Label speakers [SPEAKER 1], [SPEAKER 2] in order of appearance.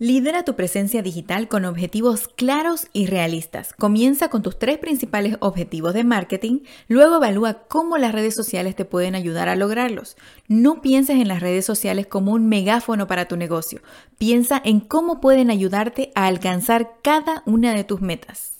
[SPEAKER 1] Lidera tu presencia digital con objetivos claros y realistas. Comienza con tus tres principales objetivos de marketing, luego evalúa cómo las redes sociales te pueden ayudar a lograrlos. No pienses en las redes sociales como un megáfono para tu negocio. Piensa en cómo pueden ayudarte a alcanzar cada una de tus metas.